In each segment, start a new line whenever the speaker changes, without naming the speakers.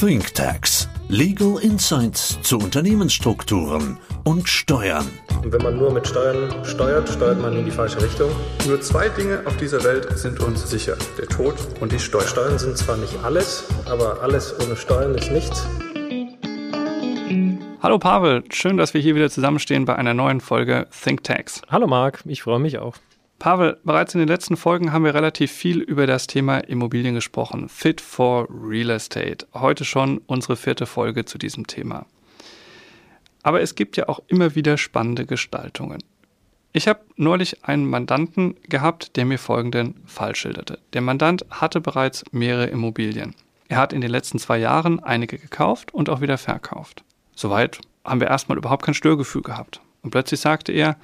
ThinkTax. Legal Insights zu Unternehmensstrukturen und Steuern.
Und wenn man nur mit Steuern steuert, steuert man in die falsche Richtung. Nur zwei Dinge auf dieser Welt sind uns sicher. Der Tod und die Steuern. Steuern sind zwar nicht alles, aber alles ohne Steuern ist nichts.
Hallo Pavel, schön, dass wir hier wieder zusammenstehen bei einer neuen Folge ThinkTax.
Hallo Marc, ich freue mich auch.
Pavel, bereits in den letzten Folgen haben wir relativ viel über das Thema Immobilien gesprochen. Fit for Real Estate. Heute schon unsere vierte Folge zu diesem Thema. Aber es gibt ja auch immer wieder spannende Gestaltungen. Ich habe neulich einen Mandanten gehabt, der mir folgenden Fall schilderte. Der Mandant hatte bereits mehrere Immobilien. Er hat in den letzten zwei Jahren einige gekauft und auch wieder verkauft. Soweit haben wir erstmal überhaupt kein Störgefühl gehabt. Und plötzlich sagte er,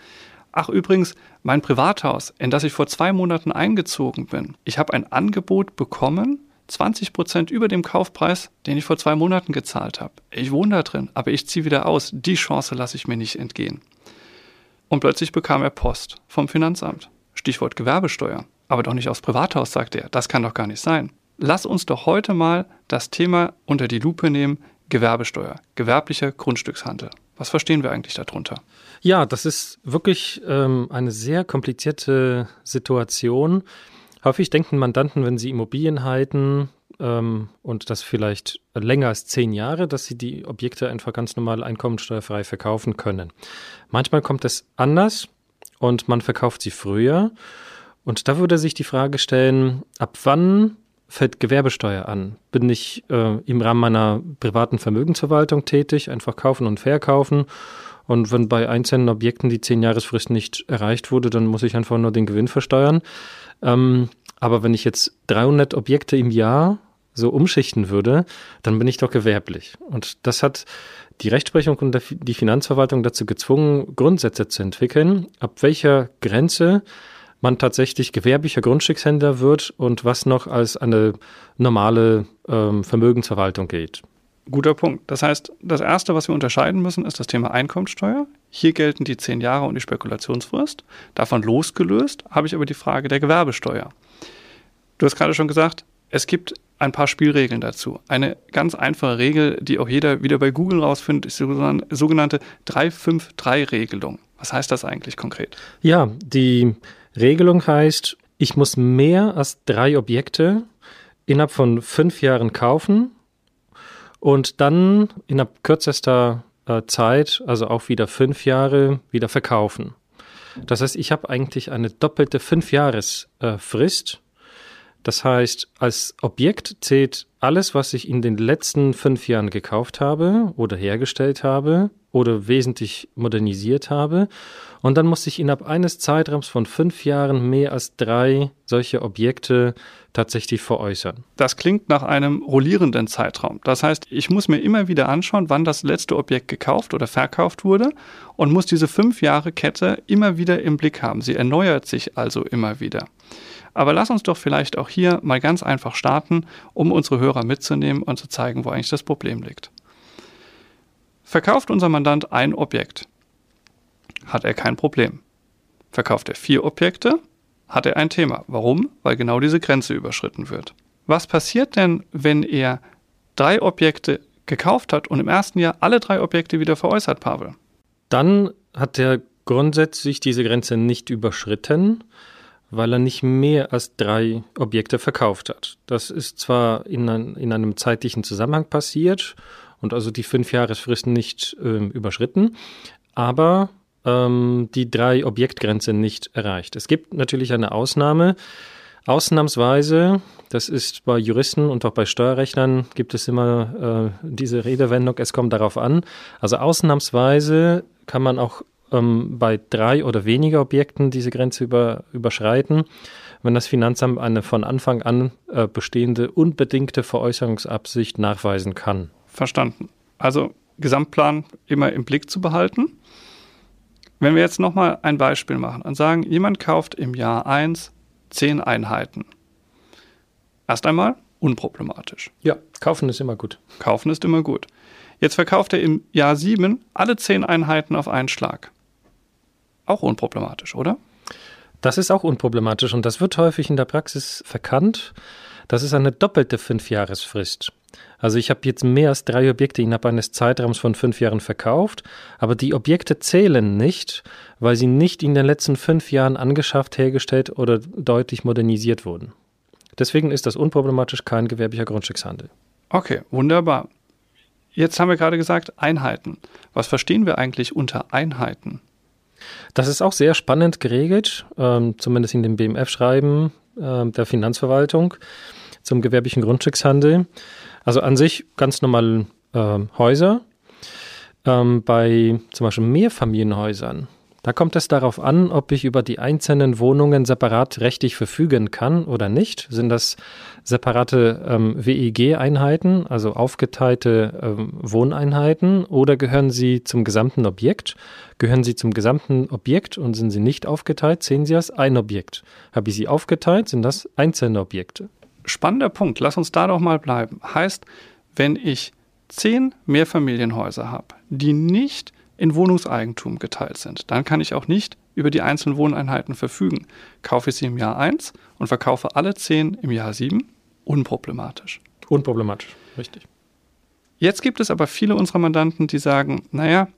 Ach übrigens, mein Privathaus, in das ich vor zwei Monaten eingezogen bin, ich habe ein Angebot bekommen, 20 Prozent über dem Kaufpreis, den ich vor zwei Monaten gezahlt habe. Ich wohne da drin, aber ich ziehe wieder aus. Die Chance lasse ich mir nicht entgehen. Und plötzlich bekam er Post vom Finanzamt. Stichwort Gewerbesteuer. Aber doch nicht aufs Privathaus, sagte er. Das kann doch gar nicht sein. Lass uns doch heute mal das Thema unter die Lupe nehmen, Gewerbesteuer, gewerblicher Grundstückshandel. Was verstehen wir eigentlich darunter?
Ja, das ist wirklich ähm, eine sehr komplizierte Situation. Häufig denken Mandanten, wenn sie Immobilien halten ähm, und das vielleicht länger als zehn Jahre, dass sie die Objekte einfach ganz normal einkommensteuerfrei verkaufen können. Manchmal kommt es anders und man verkauft sie früher. Und da würde sich die Frage stellen, ab wann fällt Gewerbesteuer an? Bin ich äh, im Rahmen meiner privaten Vermögensverwaltung tätig, einfach kaufen und verkaufen? Und wenn bei einzelnen Objekten die 10-Jahresfrist nicht erreicht wurde, dann muss ich einfach nur den Gewinn versteuern. Ähm, aber wenn ich jetzt 300 Objekte im Jahr so umschichten würde, dann bin ich doch gewerblich. Und das hat die Rechtsprechung und die Finanzverwaltung dazu gezwungen, Grundsätze zu entwickeln, ab welcher Grenze man tatsächlich gewerblicher Grundstückshändler wird und was noch als eine normale ähm, Vermögensverwaltung gilt.
Guter Punkt. Das heißt, das Erste, was wir unterscheiden müssen, ist das Thema Einkommensteuer. Hier gelten die zehn Jahre und die Spekulationsfrist. Davon losgelöst habe ich aber die Frage der Gewerbesteuer. Du hast gerade schon gesagt, es gibt ein paar Spielregeln dazu. Eine ganz einfache Regel, die auch jeder wieder bei Google rausfindet, ist die sogenannte 353-Regelung. Was heißt das eigentlich konkret?
Ja, die Regelung heißt, ich muss mehr als drei Objekte innerhalb von fünf Jahren kaufen und dann innerhalb kürzester äh, Zeit, also auch wieder fünf Jahre, wieder verkaufen. Das heißt, ich habe eigentlich eine doppelte Fünfjahresfrist. Äh, das heißt, als Objekt zählt alles, was ich in den letzten fünf Jahren gekauft habe oder hergestellt habe oder wesentlich modernisiert habe. Und dann muss ich innerhalb eines Zeitraums von fünf Jahren mehr als drei solche Objekte tatsächlich veräußern.
Das klingt nach einem rollierenden Zeitraum. Das heißt, ich muss mir immer wieder anschauen, wann das letzte Objekt gekauft oder verkauft wurde und muss diese fünf Jahre Kette immer wieder im Blick haben. Sie erneuert sich also immer wieder. Aber lass uns doch vielleicht auch hier mal ganz einfach starten, um unsere Hörer mitzunehmen und zu zeigen, wo eigentlich das Problem liegt. Verkauft unser Mandant ein Objekt, hat er kein Problem. Verkauft er vier Objekte, hat er ein Thema. Warum? Weil genau diese Grenze überschritten wird. Was passiert denn, wenn er drei Objekte gekauft hat und im ersten Jahr alle drei Objekte wieder veräußert, Pavel?
Dann hat er grundsätzlich diese Grenze nicht überschritten, weil er nicht mehr als drei Objekte verkauft hat. Das ist zwar in, ein, in einem zeitlichen Zusammenhang passiert und also die fünf Jahresfristen nicht äh, überschritten, aber ähm, die drei Objektgrenze nicht erreicht. Es gibt natürlich eine Ausnahme. Ausnahmsweise, das ist bei Juristen und auch bei Steuerrechnern, gibt es immer äh, diese Redewendung, es kommt darauf an. Also ausnahmsweise kann man auch ähm, bei drei oder weniger Objekten diese Grenze über, überschreiten, wenn das Finanzamt eine von Anfang an äh, bestehende unbedingte Veräußerungsabsicht nachweisen kann.
Verstanden. Also Gesamtplan immer im Blick zu behalten. Wenn wir jetzt nochmal ein Beispiel machen und sagen, jemand kauft im Jahr 1 10 Einheiten. Erst einmal unproblematisch.
Ja, kaufen ist immer gut.
Kaufen ist immer gut. Jetzt verkauft er im Jahr 7 alle 10 Einheiten auf einen Schlag. Auch unproblematisch, oder?
Das ist auch unproblematisch und das wird häufig in der Praxis verkannt. Das ist eine doppelte Fünfjahresfrist. Also ich habe jetzt mehr als drei Objekte innerhalb eines Zeitraums von fünf Jahren verkauft, aber die Objekte zählen nicht, weil sie nicht in den letzten fünf Jahren angeschafft, hergestellt oder deutlich modernisiert wurden. Deswegen ist das unproblematisch kein gewerblicher Grundstückshandel.
Okay, wunderbar. Jetzt haben wir gerade gesagt Einheiten. Was verstehen wir eigentlich unter Einheiten?
Das ist auch sehr spannend geregelt, ähm, zumindest in dem BMF-Schreiben äh, der Finanzverwaltung zum gewerblichen Grundstückshandel. Also an sich ganz normal äh, Häuser. Ähm, bei zum Beispiel Mehrfamilienhäusern da kommt es darauf an, ob ich über die einzelnen Wohnungen separat rechtlich verfügen kann oder nicht. Sind das separate ähm, WEG-Einheiten, also aufgeteilte ähm, Wohneinheiten, oder gehören sie zum gesamten Objekt? Gehören sie zum gesamten Objekt und sind sie nicht aufgeteilt, sehen Sie als ein Objekt. Habe ich sie aufgeteilt, sind das einzelne Objekte.
Spannender Punkt, lass uns da doch mal bleiben. Heißt, wenn ich zehn Mehrfamilienhäuser habe, die nicht in Wohnungseigentum geteilt sind. Dann kann ich auch nicht über die einzelnen Wohneinheiten verfügen. Kaufe ich sie im Jahr 1 und verkaufe alle 10 im Jahr 7, unproblematisch.
Unproblematisch, richtig.
Jetzt gibt es aber viele unserer Mandanten, die sagen, naja,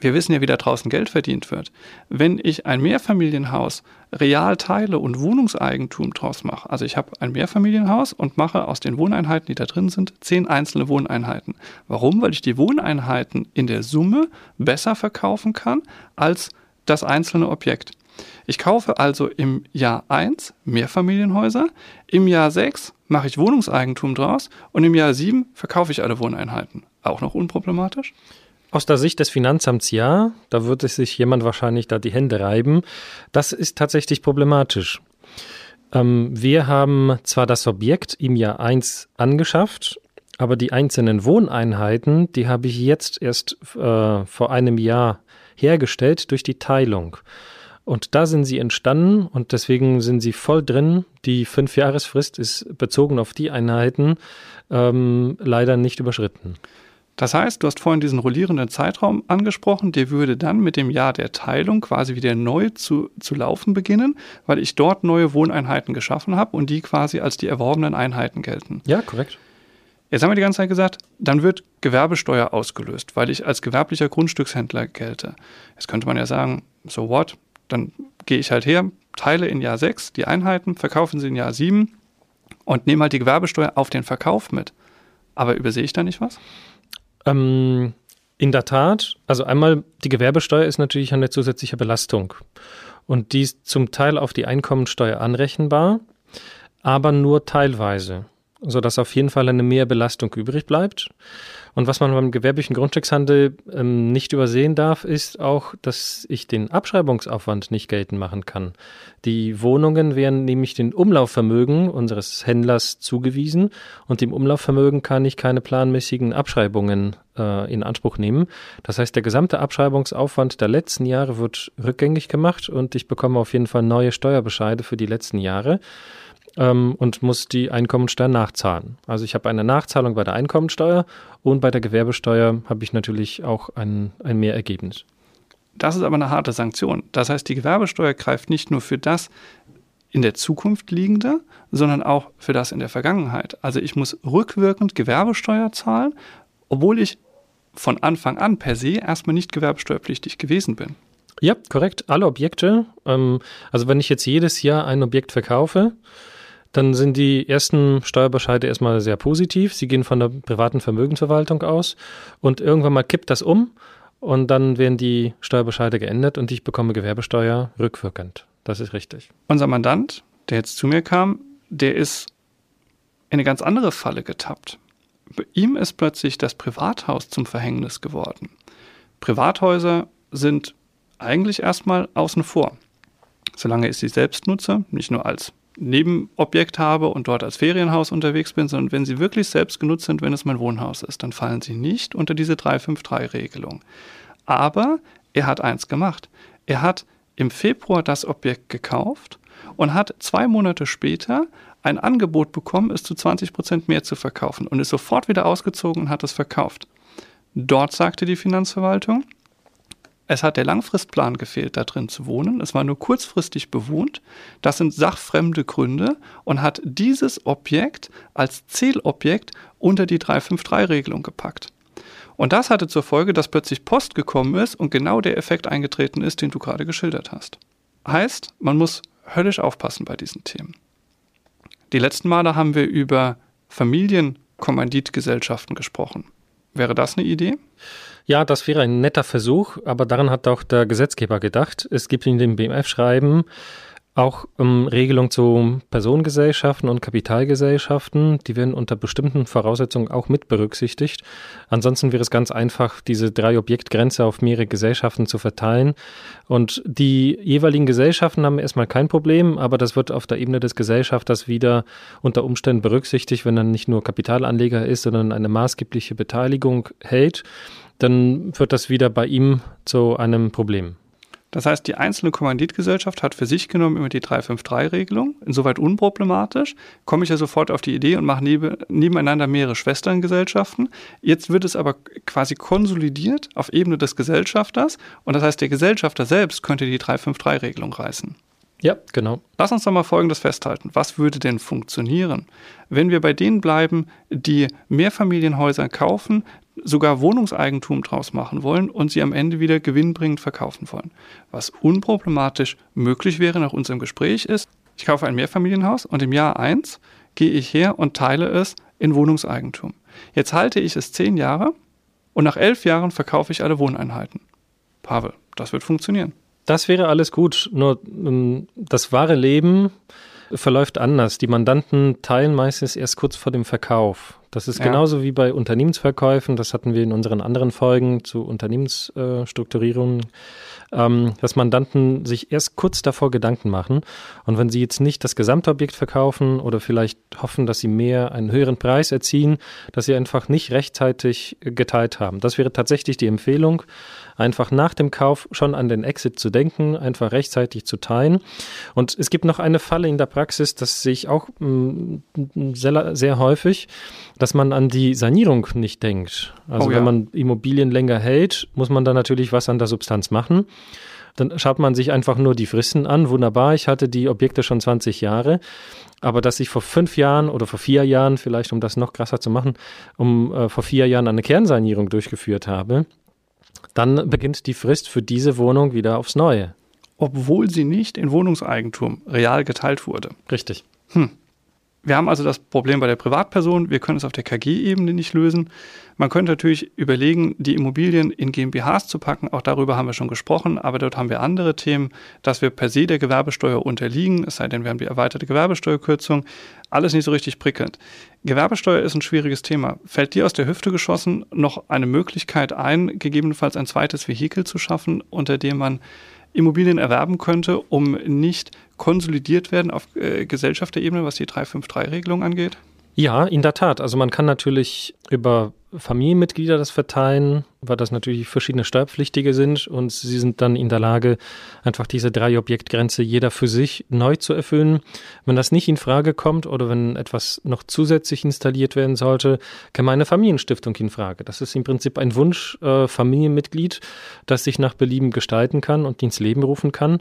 wir wissen ja, wie da draußen Geld verdient wird. Wenn ich ein Mehrfamilienhaus real teile und Wohnungseigentum draus mache, also ich habe ein Mehrfamilienhaus und mache aus den Wohneinheiten, die da drin sind, zehn einzelne Wohneinheiten. Warum? Weil ich die Wohneinheiten in der Summe besser verkaufen kann als das einzelne Objekt. Ich kaufe also im Jahr 1 Mehrfamilienhäuser, im Jahr 6 mache ich Wohnungseigentum draus und im Jahr 7 verkaufe ich alle Wohneinheiten. Auch noch unproblematisch?
Aus der Sicht des Finanzamts ja, da würde sich jemand wahrscheinlich da die Hände reiben. Das ist tatsächlich problematisch. Ähm, wir haben zwar das Objekt im Jahr 1 angeschafft, aber die einzelnen Wohneinheiten, die habe ich jetzt erst äh, vor einem Jahr hergestellt durch die Teilung. Und da sind sie entstanden und deswegen sind sie voll drin. Die Fünfjahresfrist ist bezogen auf die Einheiten ähm, leider nicht überschritten.
Das heißt, du hast vorhin diesen rollierenden Zeitraum angesprochen, der würde dann mit dem Jahr der Teilung quasi wieder neu zu, zu laufen beginnen, weil ich dort neue Wohneinheiten geschaffen habe und die quasi als die erworbenen Einheiten gelten.
Ja, korrekt.
Jetzt haben wir die ganze Zeit gesagt, dann wird Gewerbesteuer ausgelöst, weil ich als gewerblicher Grundstückshändler gelte. Jetzt könnte man ja sagen, so what? Dann gehe ich halt her, teile in Jahr 6 die Einheiten, verkaufen sie in Jahr 7 und nehme halt die Gewerbesteuer auf den Verkauf mit. Aber übersehe ich da nicht was?
Ähm, in der Tat, also einmal die Gewerbesteuer ist natürlich eine zusätzliche Belastung. Und die ist zum Teil auf die Einkommensteuer anrechenbar, aber nur teilweise, sodass auf jeden Fall eine Mehrbelastung übrig bleibt. Und was man beim gewerblichen Grundstückshandel ähm, nicht übersehen darf, ist auch, dass ich den Abschreibungsaufwand nicht geltend machen kann. Die Wohnungen werden nämlich den Umlaufvermögen unseres Händlers zugewiesen und dem Umlaufvermögen kann ich keine planmäßigen Abschreibungen äh, in Anspruch nehmen. Das heißt, der gesamte Abschreibungsaufwand der letzten Jahre wird rückgängig gemacht und ich bekomme auf jeden Fall neue Steuerbescheide für die letzten Jahre ähm, und muss die Einkommensteuer nachzahlen. Also ich habe eine Nachzahlung bei der Einkommensteuer und bei der Gewerbesteuer habe ich natürlich auch ein, ein Mehrergebnis.
Das ist aber eine harte Sanktion. Das heißt, die Gewerbesteuer greift nicht nur für das in der Zukunft liegende, sondern auch für das in der Vergangenheit. Also ich muss rückwirkend Gewerbesteuer zahlen, obwohl ich von Anfang an per se erstmal nicht gewerbesteuerpflichtig gewesen bin.
Ja, korrekt. Alle Objekte. Ähm, also wenn ich jetzt jedes Jahr ein Objekt verkaufe, dann sind die ersten Steuerbescheide erstmal sehr positiv. Sie gehen von der privaten Vermögensverwaltung aus und irgendwann mal kippt das um und dann werden die Steuerbescheide geändert und ich bekomme Gewerbesteuer rückwirkend. Das ist richtig.
Unser Mandant, der jetzt zu mir kam, der ist in eine ganz andere Falle getappt. Bei ihm ist plötzlich das Privathaus zum Verhängnis geworden. Privathäuser sind eigentlich erstmal außen vor. Solange ich sie selbst nutze, nicht nur als Nebenobjekt habe und dort als Ferienhaus unterwegs bin, sondern wenn sie wirklich selbst genutzt sind, wenn es mein Wohnhaus ist, dann fallen sie nicht unter diese 353-Regelung. Aber er hat eins gemacht. Er hat im Februar das Objekt gekauft und hat zwei Monate später ein Angebot bekommen, es zu 20 Prozent mehr zu verkaufen und ist sofort wieder ausgezogen und hat es verkauft. Dort sagte die Finanzverwaltung, Es hat der Langfristplan gefehlt, da drin zu wohnen. Es war nur kurzfristig bewohnt. Das sind sachfremde Gründe und hat dieses Objekt als Zielobjekt unter die 353-Regelung gepackt. Und das hatte zur Folge, dass plötzlich Post gekommen ist und genau der Effekt eingetreten ist, den du gerade geschildert hast. Heißt, man muss höllisch aufpassen bei diesen Themen. Die letzten Male haben wir über Familienkommanditgesellschaften gesprochen. Wäre das eine Idee?
Ja, das wäre ein netter Versuch, aber daran hat auch der Gesetzgeber gedacht. Es gibt in dem BMF-Schreiben auch ähm, Regelungen zu Personengesellschaften und Kapitalgesellschaften, die werden unter bestimmten Voraussetzungen auch mit berücksichtigt. Ansonsten wäre es ganz einfach, diese drei Objektgrenze auf mehrere Gesellschaften zu verteilen. Und die jeweiligen Gesellschaften haben erstmal kein Problem, aber das wird auf der Ebene des Gesellschafters wieder unter Umständen berücksichtigt, wenn er nicht nur Kapitalanleger ist, sondern eine maßgebliche Beteiligung hält, dann wird das wieder bei ihm zu einem Problem.
Das heißt, die einzelne Kommanditgesellschaft hat für sich genommen immer die 353-Regelung, insoweit unproblematisch. Komme ich ja sofort auf die Idee und mache neben, nebeneinander mehrere Schwesterngesellschaften. Jetzt wird es aber quasi konsolidiert auf Ebene des Gesellschafters und das heißt, der Gesellschafter selbst könnte die 353-Regelung reißen.
Ja, genau.
Lass uns doch mal Folgendes festhalten. Was würde denn funktionieren, wenn wir bei denen bleiben, die Mehrfamilienhäuser kaufen, sogar Wohnungseigentum draus machen wollen und sie am Ende wieder gewinnbringend verkaufen wollen. Was unproblematisch möglich wäre nach unserem Gespräch ist, ich kaufe ein Mehrfamilienhaus und im Jahr 1 gehe ich her und teile es in Wohnungseigentum. Jetzt halte ich es zehn Jahre und nach elf Jahren verkaufe ich alle Wohneinheiten. Pavel, das wird funktionieren.
Das wäre alles gut, nur ähm, das wahre Leben verläuft anders. Die Mandanten teilen meistens erst kurz vor dem Verkauf. Das ist ja. genauso wie bei Unternehmensverkäufen, das hatten wir in unseren anderen Folgen zu Unternehmensstrukturierungen, ähm, dass Mandanten sich erst kurz davor Gedanken machen. Und wenn sie jetzt nicht das Gesamtobjekt verkaufen oder vielleicht hoffen, dass sie mehr einen höheren Preis erzielen, dass sie einfach nicht rechtzeitig geteilt haben. Das wäre tatsächlich die Empfehlung einfach nach dem Kauf schon an den Exit zu denken, einfach rechtzeitig zu teilen. Und es gibt noch eine Falle in der Praxis, das sehe ich auch mh, mm, sehr, sehr häufig, dass man an die Sanierung nicht denkt. Also oh ja. wenn man Immobilien länger hält, muss man da natürlich was an der Substanz machen. Dann schaut man sich einfach nur die Fristen an. Wunderbar, ich hatte die Objekte schon 20 Jahre. Aber dass ich vor fünf Jahren oder vor vier Jahren, vielleicht um das noch krasser zu machen, um äh, vor vier Jahren eine Kernsanierung durchgeführt habe, dann beginnt die Frist für diese Wohnung wieder aufs Neue.
Obwohl sie nicht in Wohnungseigentum real geteilt wurde.
Richtig.
Hm. Wir haben also das Problem bei der Privatperson, wir können es auf der KG-Ebene nicht lösen. Man könnte natürlich überlegen, die Immobilien in GmbHs zu packen, auch darüber haben wir schon gesprochen, aber dort haben wir andere Themen, dass wir per se der Gewerbesteuer unterliegen, es sei denn, wir haben die erweiterte Gewerbesteuerkürzung, alles nicht so richtig prickelnd. Gewerbesteuer ist ein schwieriges Thema. Fällt dir aus der Hüfte geschossen noch eine Möglichkeit ein, gegebenenfalls ein zweites Vehikel zu schaffen, unter dem man Immobilien erwerben könnte, um nicht konsolidiert werden auf äh, Gesellschafterebene, was die 353-Regelung angeht?
Ja, in der Tat. Also man kann natürlich über Familienmitglieder das verteilen, weil das natürlich verschiedene Steuerpflichtige sind und sie sind dann in der Lage, einfach diese drei Objektgrenze jeder für sich neu zu erfüllen. Wenn das nicht in Frage kommt oder wenn etwas noch zusätzlich installiert werden sollte, käme eine Familienstiftung in Frage. Das ist im Prinzip ein Wunsch äh, Familienmitglied, das sich nach Belieben gestalten kann und ins Leben rufen kann.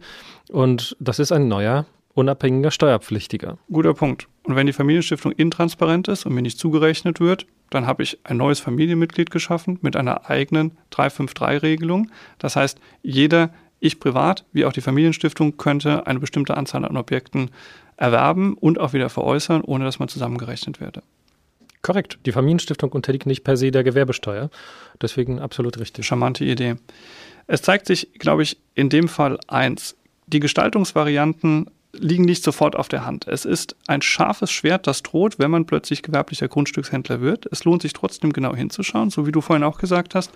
Und das ist ein neuer unabhängiger Steuerpflichtiger.
Guter Punkt. Und wenn die Familienstiftung intransparent ist und mir nicht zugerechnet wird, dann habe ich ein neues Familienmitglied geschaffen mit einer eigenen 353-Regelung. Das heißt, jeder, ich privat wie auch die Familienstiftung, könnte eine bestimmte Anzahl an Objekten erwerben und auch wieder veräußern, ohne dass man zusammengerechnet werde.
Korrekt. Die Familienstiftung unterliegt nicht per se der Gewerbesteuer. Deswegen absolut richtig.
Charmante Idee. Es zeigt sich, glaube ich, in dem Fall eins. Die Gestaltungsvarianten liegen nicht sofort auf der Hand. Es ist ein scharfes Schwert, das droht, wenn man plötzlich gewerblicher Grundstückshändler wird. Es lohnt sich trotzdem genau hinzuschauen, so wie du vorhin auch gesagt hast.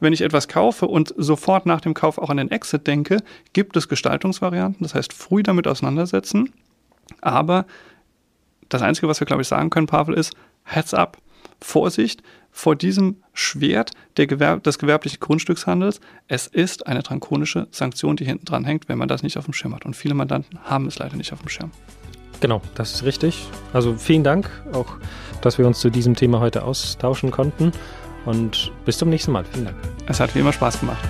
Wenn ich etwas kaufe und sofort nach dem Kauf auch an den Exit denke, gibt es Gestaltungsvarianten, das heißt früh damit auseinandersetzen. Aber das Einzige, was wir, glaube ich, sagen können, Pavel, ist, Heads up, Vorsicht, vor diesem Schwert Gewerb des gewerblichen Grundstückshandels. Es ist eine drankonische Sanktion, die hinten dran hängt, wenn man das nicht auf dem Schirm hat. Und viele Mandanten haben es leider nicht auf dem Schirm.
Genau, das ist richtig. Also vielen Dank auch, dass wir uns zu diesem Thema heute austauschen konnten. Und bis zum nächsten Mal. Vielen Dank.
Es hat wie immer Spaß gemacht.